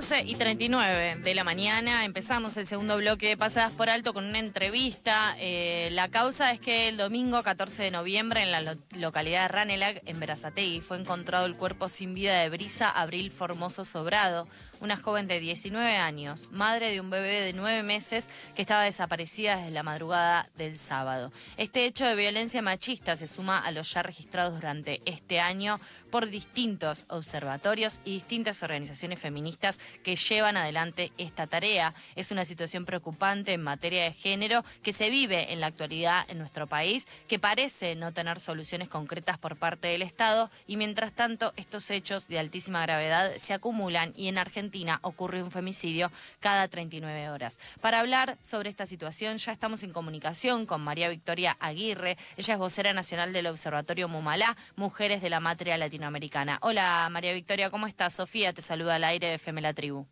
11 y 39 de la mañana empezamos el segundo bloque de Pasadas por Alto con una entrevista. Eh, la causa es que el domingo 14 de noviembre en la localidad de Ranelac, en Berazategui, fue encontrado el cuerpo sin vida de Brisa Abril Formoso Sobrado, una joven de 19 años, madre de un bebé de 9 meses que estaba desaparecida desde la madrugada del sábado. Este hecho de violencia machista se suma a los ya registrados durante este año por distintos observatorios y distintas organizaciones feministas que llevan adelante esta tarea. Es una situación preocupante en materia de género que se vive en la actualidad en nuestro país, que parece no tener soluciones concretas por parte del Estado y mientras tanto estos hechos de altísima gravedad se acumulan y en Argentina ocurre un femicidio cada 39 horas. Para hablar sobre esta situación ya estamos en comunicación con María Victoria Aguirre, ella es vocera nacional del Observatorio Mumalá, Mujeres de la Matria latinoamericana. Hola María Victoria, ¿cómo estás? Sofía te saluda al aire de Femela Tribu.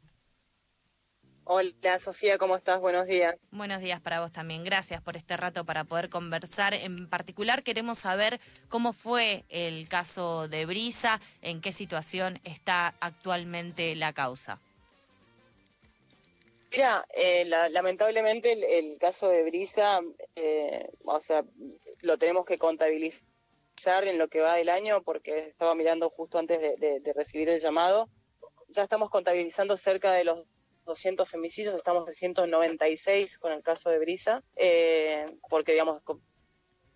Hola Sofía, ¿cómo estás? Buenos días. Buenos días para vos también. Gracias por este rato para poder conversar. En particular queremos saber cómo fue el caso de Brisa, en qué situación está actualmente la causa. Mira, eh, lamentablemente el, caso de Brisa, eh, o sea, lo tenemos que contabilizar en lo que va del año, porque estaba mirando justo antes de, recibir el llamado, ya estamos contabilizando cerca de los 200 femicidios, estamos en 196 con el caso de Brisa, eh, porque digamos,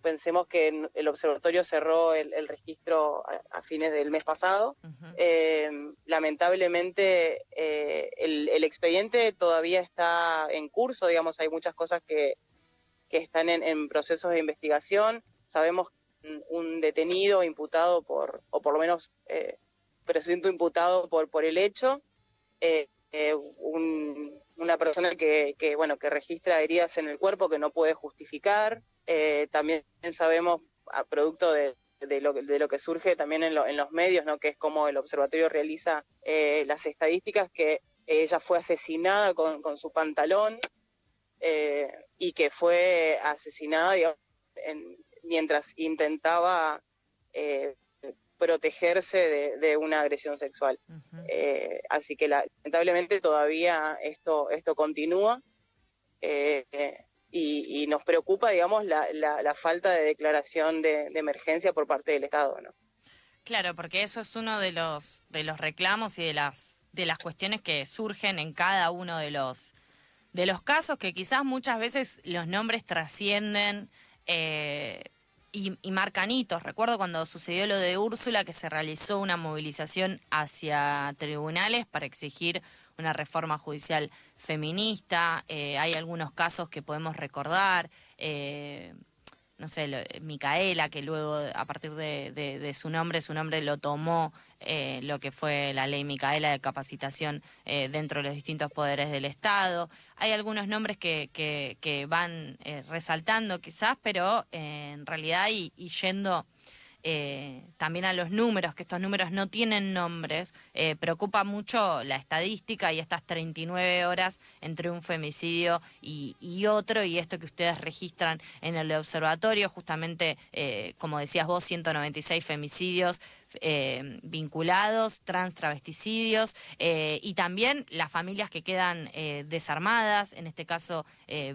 pensemos que el observatorio cerró el, registro a, fines del mes pasado. Eh, lamentablemente eh, el, expediente todavía está en curso, digamos, hay muchas cosas que, que están en, en procesos de investigación. Sabemos un detenido imputado por, o por lo menos presunto imputado por, por el hecho, eh, eh, una persona que, bueno, que registra heridas en el cuerpo que no puede justificar. también sabemos, a producto de, de, lo, de lo que surge también en, en los medios, ¿no? que es como el observatorio realiza las estadísticas, que ella fue asesinada con, con su pantalón y que fue asesinada mientras intentaba eh, protegerse de, una agresión sexual. Eh, así que lamentablemente todavía esto, esto continúa eh, y, nos preocupa, digamos, la, la, falta de declaración de, emergencia por parte del Estado, ¿no? Claro, porque eso es uno de los, de los reclamos y de las, de las cuestiones que surgen en cada uno de los, de los casos que quizás muchas veces los nombres trascienden eh, y, y, marcan. Recuerdo cuando sucedió lo de Úrsula, que se realizó una movilización hacia tribunales para exigir una reforma judicial feminista. Eh, hay algunos casos que podemos recordar. Eh, no sé, Micaela, que luego a partir de, su nombre, su nombre lo tomó eh, lo que fue la ley Micaela de capacitación eh, dentro de los distintos poderes del Estado. Hay algunos nombres que, que, van eh, resaltando quizás, pero en realidad y yendo también a los números, que estos números no tienen nombres, preocupa mucho la estadística y estas 39 horas entre un femicidio y, otro, y esto que ustedes registran en el observatorio, justamente, como decías vos, 196 femicidios, eh, vinculados, trans travesticidios eh, y también las familias que quedan eh, desarmadas. En este caso,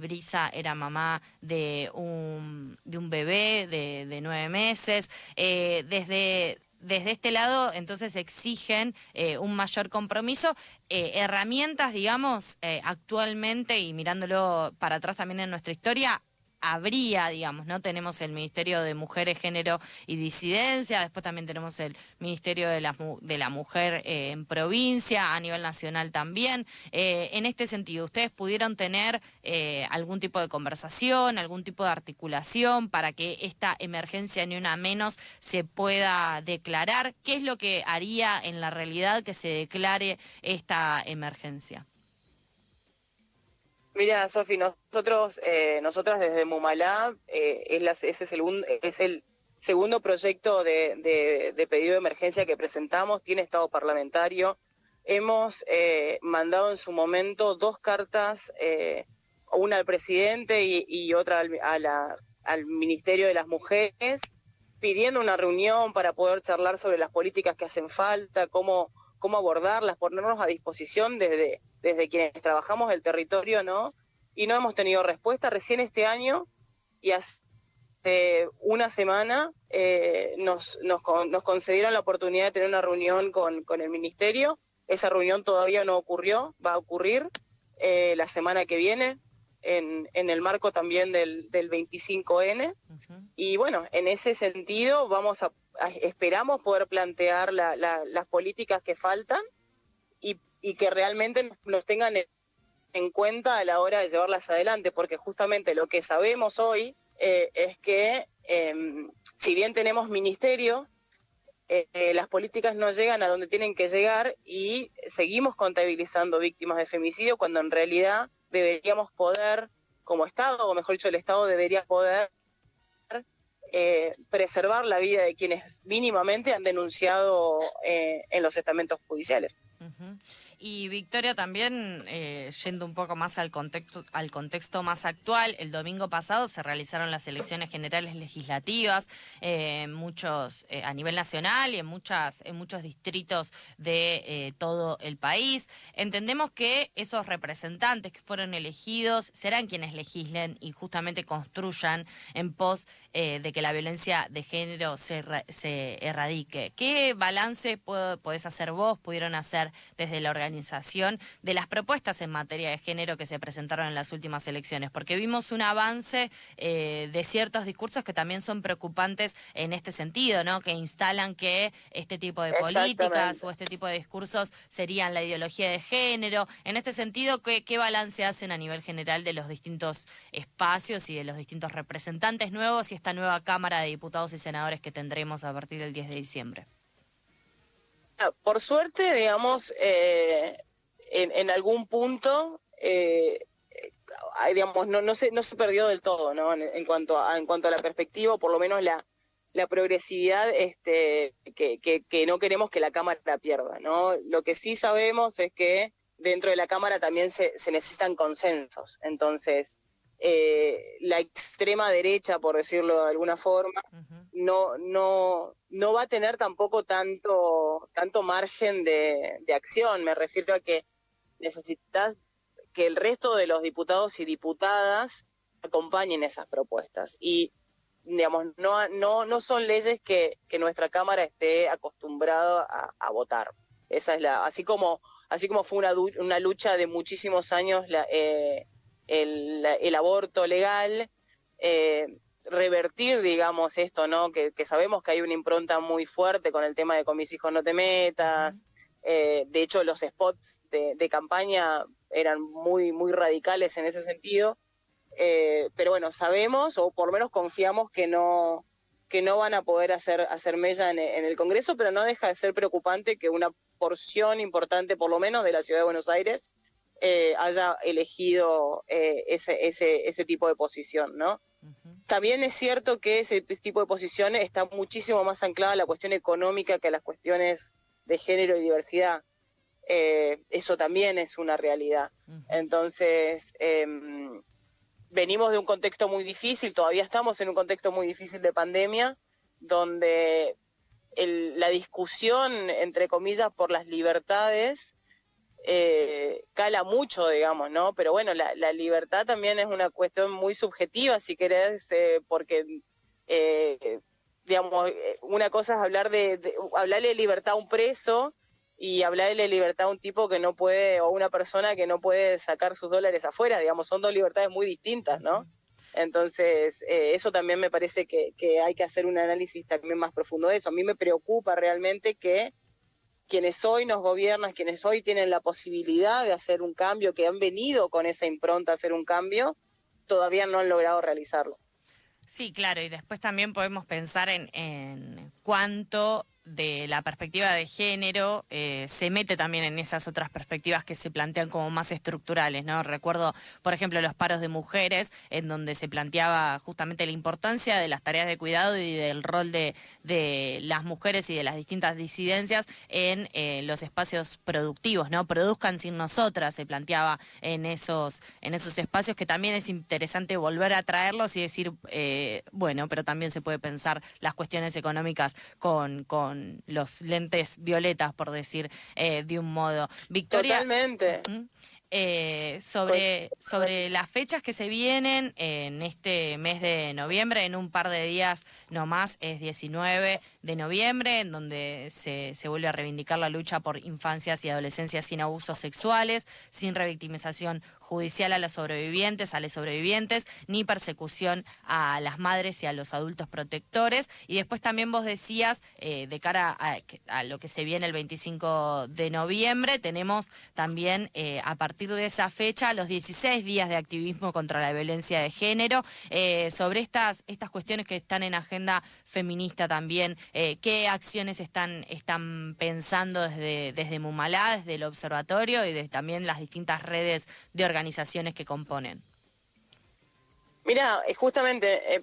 Brisa era mamá de un, de un bebé de, nueve meses. desde desde este lado, entonces exigen un mayor compromiso, herramientas, digamos, actualmente y mirándolo para atrás también en nuestra historia, habría, digamos, ¿no? Tenemos el Ministerio de Mujeres, Género y Disidencia, después también tenemos el Ministerio de la, de la Mujer eh, en provincia, a nivel nacional también. Eh, en este sentido, ¿ustedes pudieron tener eh, algún tipo de conversación, algún tipo de articulación para que esta emergencia ni una menos se pueda declarar? ¿Qué es lo que haría en la realidad que se declare esta emergencia? Mira, Sofi, nosotros, eh, nosotras desde Mumalá, eh, es, ese es el, es el segundo proyecto de, pedido de emergencia que presentamos, tiene estado parlamentario. Hemos eh, mandado en su momento dos cartas, una al presidente y, otra al, al Ministerio de las Mujeres, pidiendo una reunión para poder charlar sobre las políticas que hacen falta, cómo cómo abordarlas, ponernos a disposición desde, desde quienes trabajamos el territorio, ¿no? Y no hemos tenido respuesta. Recién este año y hace una semana eh, nos, nos, nos, concedieron la oportunidad de tener una reunión con, con, el ministerio. Esa reunión todavía no ocurrió, va a ocurrir eh, la semana que viene en, en el marco también del, del 25N. Y bueno, en ese sentido vamos a, esperamos poder plantear la, las políticas que faltan y, y que realmente nos tengan en cuenta a la hora de llevarlas adelante, porque justamente lo que sabemos hoy eh, es que em, si bien tenemos ministerio, eh, eh, las políticas no llegan a donde tienen que llegar y seguimos contabilizando víctimas de femicidio cuando en realidad deberíamos poder, como Estado, o mejor dicho, el Estado debería poder eh, preservar la vida de quienes mínimamente han denunciado eh, en los estamentos judiciales. Y Victoria también, eh, yendo un poco más al contexto, al contexto más actual, el domingo pasado se realizaron las elecciones generales legislativas, eh, muchos eh, a nivel nacional y en muchas, en muchos distritos de todo el país. Entendemos que esos representantes que fueron elegidos serán quienes legislen y justamente construyan en pos de que la violencia de género se, se erradique. ¿Qué balance podés hacer vos, pudieron hacer desde la organización? organización de las propuestas en materia de género que se presentaron en las últimas elecciones, porque vimos un avance eh, de ciertos discursos que también son preocupantes en este sentido, ¿no? Que instalan que este tipo de políticas o este tipo de discursos serían la ideología de género. En este sentido, ¿qué, qué balance hacen a nivel general de los distintos espacios y de los distintos representantes nuevos y esta nueva Cámara de Diputados y Senadores que tendremos a partir del 10 de diciembre? Ah, por suerte, digamos, eh, en, algún punto, eh, digamos, no, no, se, no se perdió del todo, ¿no? En, cuanto, a, en cuanto a la perspectiva, por lo menos la, la progresividad este, que, que, no queremos que la Cámara pierda, ¿no? Lo que sí sabemos es que dentro de la Cámara también se, se necesitan consensos. Entonces, eh, la extrema derecha, por decirlo de alguna forma, no, no, no va a tener tampoco tanto, tanto margen de, acción. Me refiero a que necesitas que el resto de los diputados y diputadas acompañen esas propuestas. Y digamos, no, no, no son leyes que, que nuestra Cámara esté acostumbrada a, votar. Esa es la, así como, así como fue una, una lucha de muchísimos años la, eh, el, el, aborto legal, eh, revertir, digamos, esto, ¿no? Que, sabemos que hay una impronta muy fuerte con el tema de con mis hijos no te metas. Eh, de hecho, los spots de, campaña eran muy, muy radicales en ese sentido. Eh, pero bueno, sabemos, o por lo menos confiamos que no que no van a poder hacer, hacer mella en, el Congreso, pero no deja de ser preocupante que una porción importante, por lo menos, de la Ciudad de Buenos Aires eh, haya elegido ese, ese, ese tipo de posición, ¿no? También es cierto que ese tipo de posiciones está muchísimo más anclada a la cuestión económica que a las cuestiones de género y diversidad. Eh, eso también es una realidad. Entonces, em, venimos de un contexto muy difícil, todavía estamos en un contexto muy difícil de pandemia, donde la discusión, entre comillas, por las libertades eh, cala mucho, digamos, ¿no? Pero bueno, la, libertad también es una cuestión muy subjetiva, si querés, eh, porque, eh, digamos, eh, una cosa es hablar de, hablarle de libertad a un preso y hablarle de libertad a un tipo que no puede, o una persona que no puede sacar sus dólares afuera, digamos, son dos libertades muy distintas, ¿no? Entonces, eso también me parece que, que hay que hacer un análisis también más profundo de eso. A mí me preocupa realmente que quienes hoy nos gobiernan, quienes hoy tienen la posibilidad de hacer un cambio, que han venido con esa impronta a hacer un cambio, todavía no han logrado realizarlo. Sí, claro, y después también podemos pensar en, en cuánto de la perspectiva de género eh, se mete también en esas otras perspectivas que se plantean como más estructurales, ¿no? Recuerdo, por ejemplo, los paros de mujeres, en donde se planteaba justamente la importancia de las tareas de cuidado y del rol de, de las mujeres y de las distintas disidencias en eh, los espacios productivos, ¿no? Produzcan sin nosotras, se planteaba en esos, en esos espacios que también es interesante volver a traerlos y decir, eh, bueno, pero también se puede pensar las cuestiones económicas con, con con los lentes violetas, por decir eh, de un modo. Victoria. Totalmente. Eh, sobre, sobre las fechas que se vienen en este mes de noviembre, en un par de días nomás, es 19 de noviembre, en donde se, se vuelve a reivindicar la lucha por infancias y adolescencias sin abusos sexuales, sin revictimización judicial a las sobrevivientes, a los sobrevivientes, ni persecución a las madres y a los adultos protectores. Y después también vos decías, eh, de cara a, lo que se viene el 25 de noviembre, tenemos también eh, a partir de esa fecha los 16 días de activismo contra la violencia de género. Eh, sobre estas, estas cuestiones que están en agenda feminista también, ¿qué acciones están, están pensando desde, desde Mumalá, desde el observatorio y también las distintas redes de organizaciones que componen? Mira, eh, justamente eh,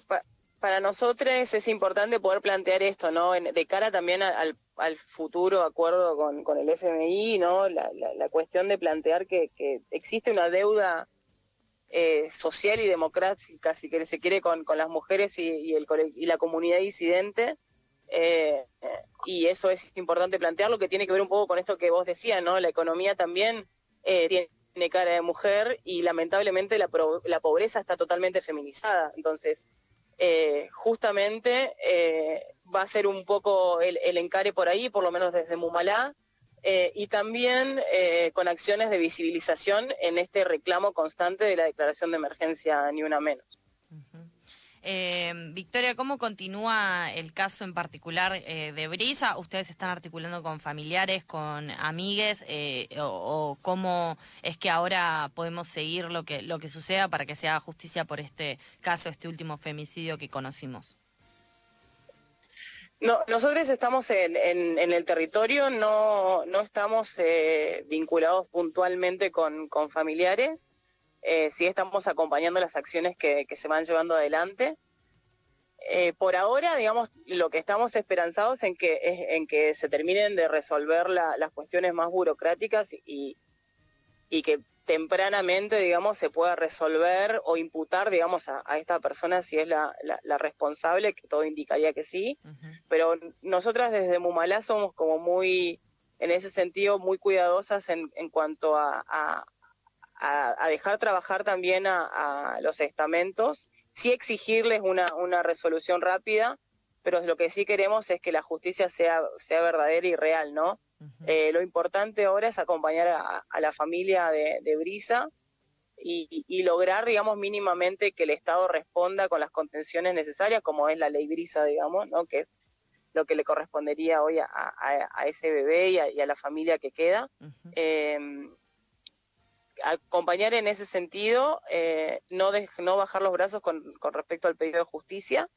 para nosotros es importante poder plantear esto, ¿no? de cara también al, futuro acuerdo con, el FMI, ¿no? La, cuestión de plantear que, existe una deuda eh, social y democrática, si que se quiere, con, las mujeres y, el, y la comunidad disidente. y eso es importante plantearlo, que tiene que ver un poco con esto que vos decías, ¿no? La economía también tiene tiene cara de mujer y lamentablemente la, la pobreza está totalmente feminizada. Entonces, eh, justamente eh, va a ser un poco el, encare por ahí, por lo menos desde Mumalá, eh, y también con acciones de visibilización en este reclamo constante de la declaración de emergencia Ni Una Menos. Eh, Victoria, ¿cómo continúa el caso en particular eh, de Brisa? ¿Ustedes están articulando con familiares, con amigues? Eh, o, cómo es que ahora podemos seguir lo que, lo que suceda para que se haga justicia por este caso, este último femicidio que conocimos? No, nosotros estamos en, el territorio, no, no estamos eh, vinculados puntualmente con, familiares eh, sí estamos acompañando las acciones que, se van llevando adelante. Eh, por ahora, digamos, lo que estamos esperanzados en que es en que se terminen de resolver las cuestiones más burocráticas y, y que tempranamente, digamos, se pueda resolver o imputar, digamos, a, esta persona si es la, responsable, que todo indicaría que sí. Pero nosotras desde Mumalá somos como muy, en ese sentido, muy cuidadosas en, en cuanto a, a, dejar trabajar también a, los estamentos, sí exigirles una, una resolución rápida, pero lo que sí queremos es que la justicia sea, sea verdadera y real, ¿no? Eh, lo importante ahora es acompañar a, la familia de, Brisa y, lograr, digamos, mínimamente que el Estado responda con las contenciones necesarias, como es la ley Brisa, digamos, ¿no? Que es lo que le correspondería hoy a, ese bebé y a, la familia que queda. Acompañar en ese sentido, eh, no, no bajar los brazos con, respecto al pedido de justicia,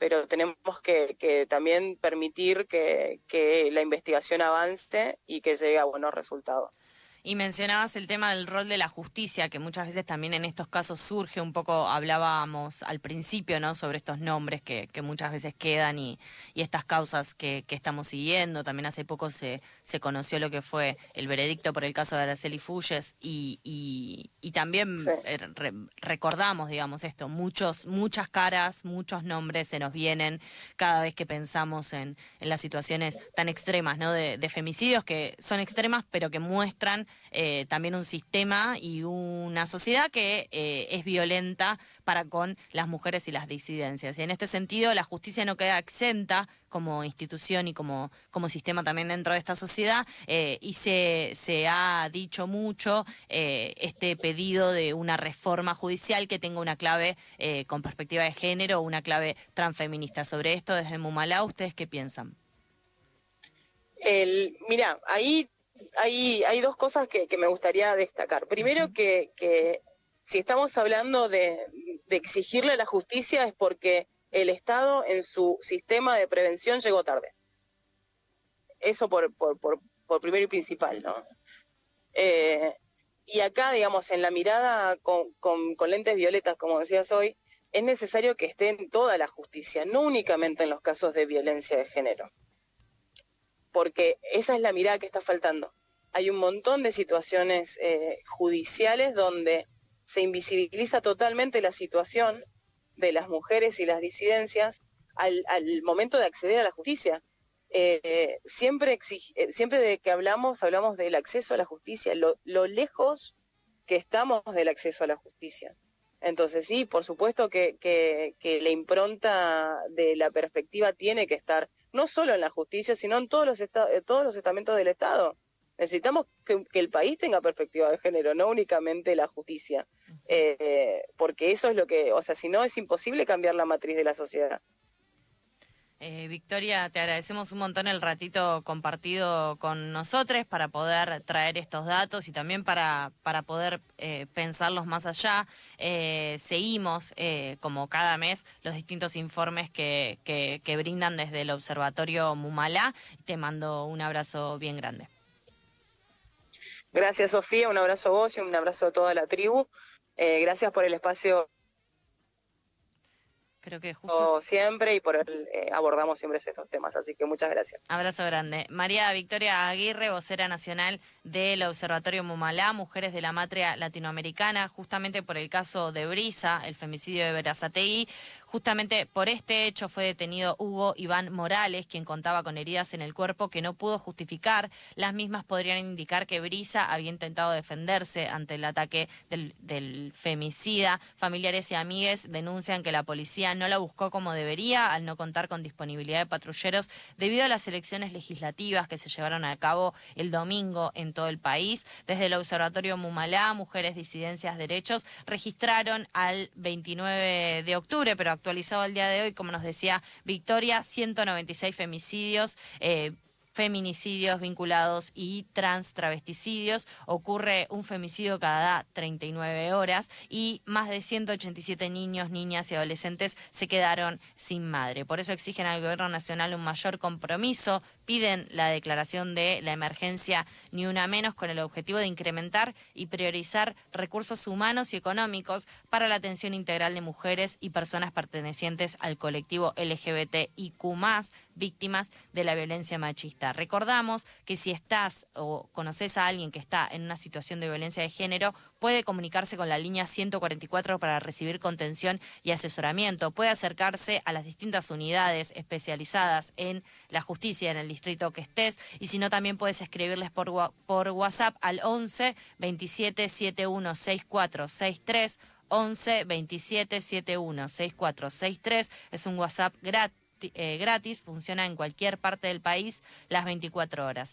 pero tenemos que, también permitir que, que la investigación avance y que llegue a buenos resultados. Y mencionabas el tema del rol de la justicia, que muchas veces también en estos casos surge, un poco hablábamos al principio, ¿no? Sobre estos nombres que, que muchas veces quedan y, y estas causas que, que, estamos siguiendo. También hace poco se, se conoció lo que fue el veredicto por el caso de Araceli Fulles y, y, y también eh, recordamos, digamos, esto, muchos, muchas caras, muchos nombres se nos vienen cada vez que pensamos en, en las situaciones tan extremas, ¿no? De, de femicidios que son extremas, pero que muestran eh, también un sistema y una sociedad que eh, es violenta para con las mujeres y las disidencias. Y en este sentido, la justicia no queda exenta como institución y como, como sistema también dentro de esta sociedad, eh, y se, se ha dicho mucho este pedido de una reforma judicial que tenga una clave con perspectiva de género, una clave transfeminista. Sobre esto, desde Mumalá, ¿ustedes qué piensan? El, mira, ahí hay, hay dos cosas que, me gustaría destacar. Primero, que, si estamos hablando de, exigirle la justicia es porque el Estado en su sistema de prevención llegó tarde. Eso por, por, por, primero y principal, ¿no? Eh, y acá, digamos, en la mirada con, con, con, lentes violetas, como decías hoy, es necesario que esté en toda la justicia, no únicamente en los casos de violencia de género porque esa es la mirada que está faltando. Hay un montón de situaciones eh, judiciales donde se invisibiliza totalmente la situación de las mujeres y las disidencias al, momento de acceder a la justicia. eh, siempre, exige, siempre de que hablamos, hablamos del acceso a la justicia, lo, lo lejos que estamos del acceso a la justicia. Entonces sí, por supuesto que, que, la impronta de la perspectiva tiene que estar no solo en la justicia, sino en todos los, todos los estamentos del Estado. Necesitamos que, el país tenga perspectiva de género, no únicamente la justicia, eh, porque eso es lo que, o sea, si no es imposible cambiar la matriz de la sociedad. Eh, Victoria, te agradecemos un montón el ratito compartido con nosotros para poder traer estos datos y también para, para poder eh, pensarlos más allá. Eh, seguimos, como cada mes, los distintos informes que, que, que brindan desde el Observatorio Mumalá. Te mando un abrazo bien grande. Gracias, Sofía. Un abrazo a vos y un abrazo a toda la tribu. gracias por el espacio Creo que justo... siempre y por él eh, abordamos siempre estos temas, así que muchas gracias. Abrazo grande. María Victoria Aguirre, vocera nacional del Observatorio Mumalá, Mujeres de la Matria Latinoamericana, justamente por el caso de Brisa, el femicidio de Verazategui, Justamente por este hecho fue detenido Hugo Iván Morales, quien contaba con heridas en el cuerpo que no pudo justificar. Las mismas podrían indicar que Brisa había intentado defenderse ante el ataque del, femicida. Familiares y amigues denuncian que la policía no la buscó como debería al no contar con disponibilidad de patrulleros debido a las elecciones legislativas que se llevaron a cabo el domingo en todo el país. Desde el Observatorio Mumalá, Mujeres, Disidencias, Derechos registraron al 29 de octubre, pero actualizado al día de hoy, como nos decía Victoria, 196 femicidios. Eh, feminicidios vinculados y trans travesticidios. Ocurre un femicidio cada 39 horas y más de 187 niños, niñas y adolescentes se quedaron sin madre. Por eso exigen al Gobierno Nacional un mayor compromiso, piden la declaración de la emergencia ni una menos con el objetivo de incrementar y priorizar recursos humanos y económicos para la atención integral de mujeres y personas pertenecientes al colectivo LGBTIQ víctimas de la violencia machista. Recordamos que si estás o conoces a alguien que está en una situación de violencia de género, puede comunicarse con la línea 144 para recibir contención y asesoramiento. Puede acercarse a las distintas unidades especializadas en la justicia en el distrito que estés y si no también puedes escribirles por, por WhatsApp al 11 27 71 6463 11 27 71 6463 es un WhatsApp gratis eh, gratis, funciona en cualquier parte del país las 24 horas.